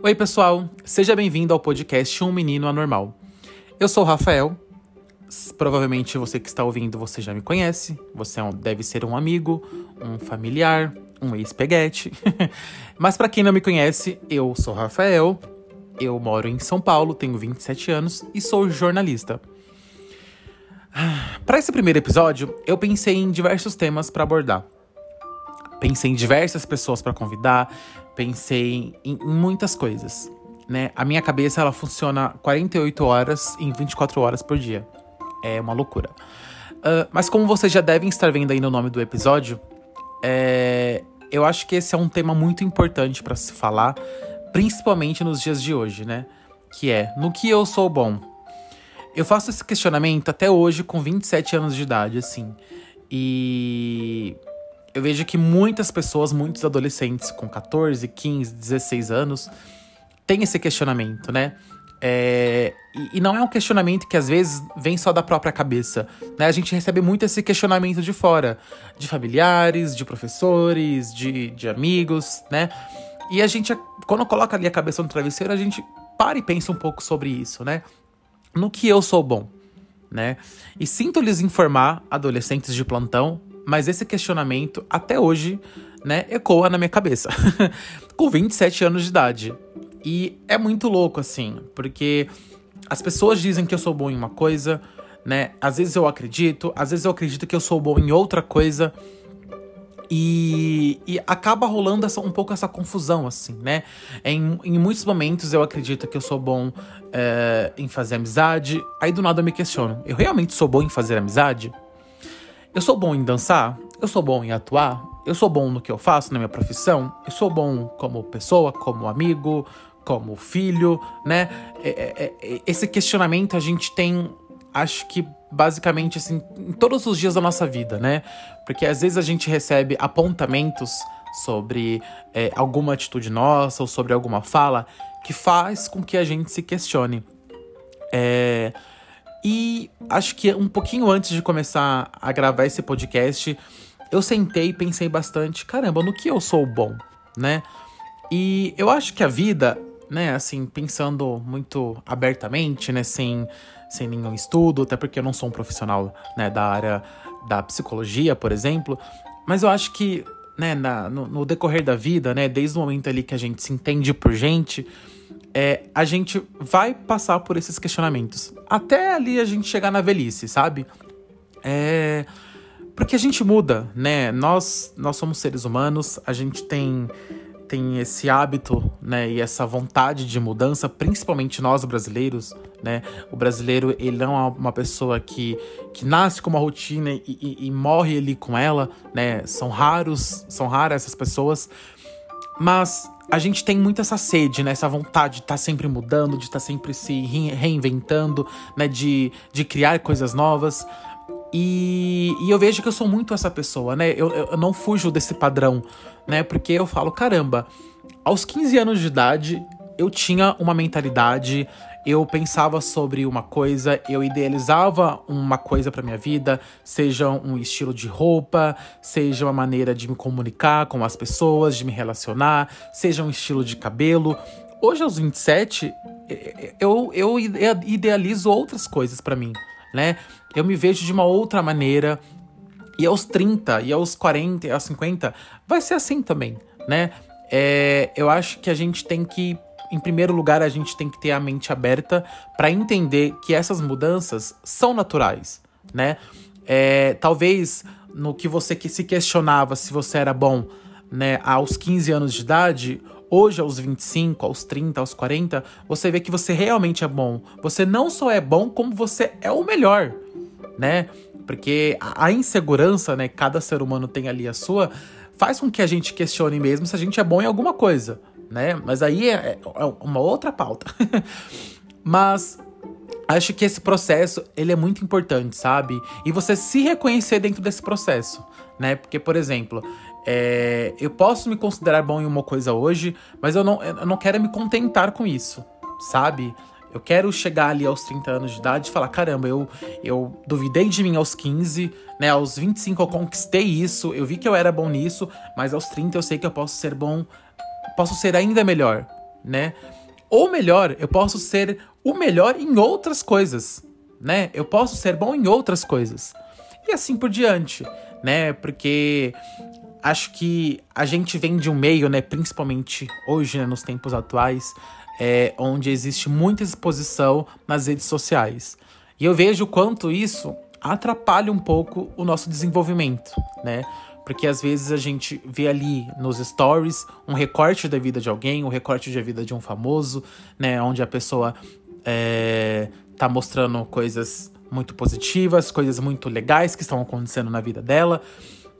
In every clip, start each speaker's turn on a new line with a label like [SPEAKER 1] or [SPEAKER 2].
[SPEAKER 1] Oi, pessoal, seja bem-vindo ao podcast Um Menino Anormal. Eu sou o Rafael. Provavelmente você que está ouvindo, você já me conhece. Você é deve ser um amigo, um familiar, um ex-peguete. Mas para quem não me conhece, eu sou Rafael. Eu moro em São Paulo, tenho 27 anos e sou jornalista. Para esse primeiro episódio, eu pensei em diversos temas para abordar. Pensei em diversas pessoas para convidar, pensei em, em, muitas coisas, né? A minha cabeça ela funciona 48 horas em 24 horas por dia. É uma loucura. Uh, mas como vocês já devem estar vendo aí no nome do episódio, é, eu acho que esse é um tema muito importante para se falar, principalmente nos dias de hoje, né? Que é no que eu sou bom. Eu faço esse questionamento até hoje com 27 anos de idade, assim. E eu vejo que muitas pessoas, muitos adolescentes com 14, 15, 16 anos, têm esse questionamento, né? É, e, e, não é um questionamento que às vezes vem só da própria cabeça. Né? A gente recebe muito esse questionamento de fora, de familiares, de professores, de, de amigos, né? E a gente, quando coloca ali a cabeça no travesseiro, a gente para e pensa um pouco sobre isso, né? No que eu sou bom, né? E sinto lhes informar, adolescentes de plantão, mas esse questionamento, até hoje, né, ecoa na minha cabeça. Com 27 anos de idade. E é muito louco, assim, porque as pessoas dizem que eu sou bom em uma coisa, né? Às vezes eu acredito, às vezes eu acredito que eu sou bom em outra coisa. E, e acaba rolando essa, um pouco essa confusão, assim, né? Em, em muitos momentos eu acredito que eu sou bom é, em fazer amizade, aí do nada eu me questiono: eu realmente sou bom em fazer amizade? Eu sou bom em dançar? Eu sou bom em atuar? Eu sou bom no que eu faço, na minha profissão? Eu sou bom como pessoa, como amigo, como filho, né? É, é, é, esse questionamento a gente tem, acho que basicamente assim, em todos os dias da nossa vida, né? Porque às vezes a gente recebe apontamentos sobre é, alguma atitude nossa ou sobre alguma fala que faz com que a gente se questione. É, e acho que um pouquinho antes de começar a gravar esse podcast, eu sentei e pensei bastante, caramba, no que eu sou bom, né? E eu acho que a vida, né, assim, pensando muito abertamente, né, sem, sem nenhum estudo, até porque eu não sou um profissional, né, da área da psicologia, por exemplo, mas eu acho que, né, na, no, no decorrer da vida, né, desde o momento ali que a gente se entende por gente, é, a gente vai passar por esses questionamentos. Até ali a gente chegar na velhice, sabe? É. Porque a gente muda, né? Nós, nós somos seres humanos, a gente tem, tem esse hábito, né? E essa vontade de mudança, principalmente nós brasileiros, né? O brasileiro, ele não é uma pessoa que, que nasce com uma rotina e, e, e morre ali com ela, né? São raros, são raras essas pessoas. Mas a gente tem muito essa sede, né? Essa vontade de estar tá sempre mudando, de estar tá sempre se reinventando, né? De, de criar coisas novas. E, e eu vejo que eu sou muito essa pessoa, né? Eu, eu não fujo desse padrão, né? Porque eu falo, caramba, aos 15 anos de idade, eu tinha uma mentalidade, eu pensava sobre uma coisa, eu idealizava uma coisa para minha vida, seja um estilo de roupa, seja uma maneira de me comunicar com as pessoas, de me relacionar, seja um estilo de cabelo. Hoje, aos 27, eu, eu idealizo outras coisas para mim, né? Eu me vejo de uma outra maneira. E aos 30, e aos 40, e aos 50, vai ser assim também, né? É, eu acho que a gente tem que em primeiro lugar, a gente tem que ter a mente aberta para entender que essas mudanças são naturais, né? É, talvez no que você que se questionava se você era bom, né, aos 15 anos de idade, hoje aos 25, aos 30, aos 40, você vê que você realmente é bom. Você não só é bom, como você é o melhor, né? Porque a insegurança, né, cada ser humano tem ali a sua, faz com que a gente questione mesmo se a gente é bom em alguma coisa, né? Mas aí é, é uma outra pauta. Mas acho que esse processo ele é muito importante, sabe? E você se reconhecer dentro desse processo, né? Porque, por exemplo, é, eu posso me considerar bom em uma coisa hoje, mas eu não, eu não quero me contentar com isso, sabe? Eu quero chegar ali aos 30 anos de idade e falar: caramba, eu, eu duvidei de mim aos 15, né? Aos 25 eu conquistei isso, eu vi que eu era bom nisso, mas aos 30 eu sei que eu posso ser bom posso ser ainda melhor, né? Ou melhor, eu posso ser o melhor em outras coisas, né? Eu posso ser bom em outras coisas. E assim por diante, né? Porque acho que a gente vem de um meio, né, principalmente hoje, né, nos tempos atuais, é, onde existe muita exposição nas redes sociais. E eu vejo quanto isso atrapalha um pouco o nosso desenvolvimento, né? Porque às vezes a gente vê ali nos stories um recorte da vida de alguém, um recorte da vida de um famoso, né? Onde a pessoa é, tá mostrando coisas muito positivas, coisas muito legais que estão acontecendo na vida dela.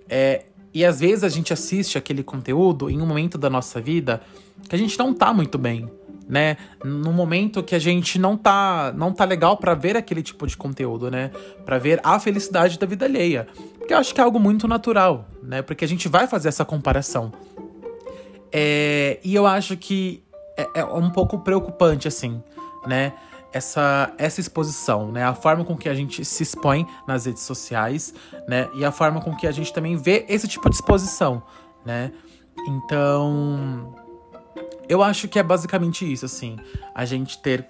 [SPEAKER 1] É, e às vezes a gente assiste aquele conteúdo em um momento da nossa vida que a gente não tá muito bem, né? No momento que a gente não tá, não tá legal para ver aquele tipo de conteúdo, né? Para ver a felicidade da vida alheia. Porque eu acho que é algo muito natural, né? Porque a gente vai fazer essa comparação. É, e eu acho que é, é um pouco preocupante, assim, né? essa, essa exposição, né? A forma com que a gente se expõe nas redes sociais, né? E a forma com que a gente também vê esse tipo de exposição, né? Então, eu acho que é basicamente isso, assim. A gente ter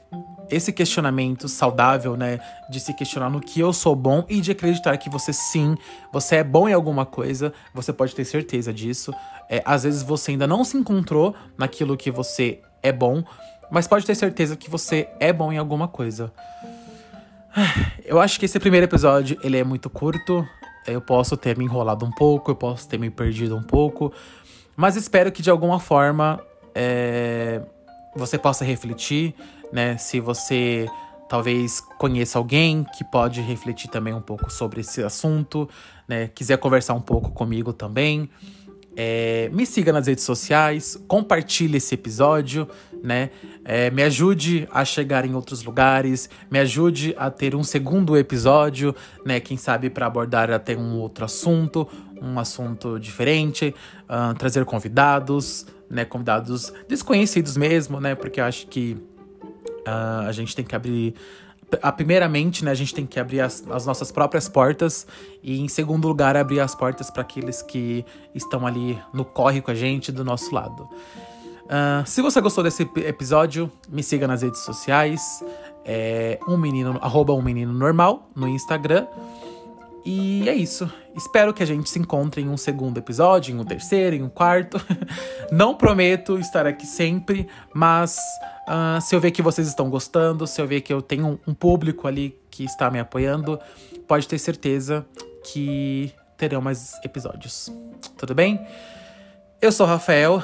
[SPEAKER 1] esse questionamento saudável, né? De se questionar no que eu sou bom e de acreditar que você sim, você é bom em alguma coisa, você pode ter certeza disso. É, às vezes você ainda não se encontrou naquilo que você é bom, mas pode ter certeza que você é bom em alguma coisa. Eu acho que esse primeiro episódio ele é muito curto. Eu posso ter me enrolado um pouco, eu posso ter me perdido um pouco, mas espero que de alguma forma é, você possa refletir, né? Se você talvez conheça alguém que pode refletir também um pouco sobre esse assunto, né? Quiser conversar um pouco comigo também. É, me siga nas redes sociais, compartilhe esse episódio, né? É, me ajude a chegar em outros lugares, me ajude a ter um segundo episódio, né? Quem sabe para abordar até um outro assunto, um assunto diferente, uh, trazer convidados, né? Convidados desconhecidos mesmo, né? Porque eu acho que uh, a gente tem que abrir a, primeiramente, né, a gente tem que abrir as, as, nossas próprias portas e, em segundo lugar, abrir as portas para aqueles que estão ali no corre com a gente, do nosso lado. Uh, se você gostou desse episódio, me siga nas redes sociais, é, um menino, arroba um menino normal no Instagram. E é isso. Espero que a gente se encontre em um segundo episódio, em um terceiro, em um quarto. Não prometo estar aqui sempre, mas uh, se eu ver que vocês estão gostando, se eu ver que eu tenho um público ali que está me apoiando, pode ter certeza que terão mais episódios. Tudo bem? Eu sou o Rafael.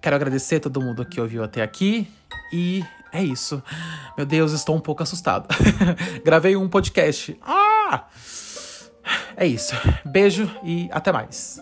[SPEAKER 1] Quero agradecer a todo mundo que ouviu até aqui e é isso. Meu Deus, estou um pouco assustado. Gravei um podcast. Ah! É isso. Beijo e até mais.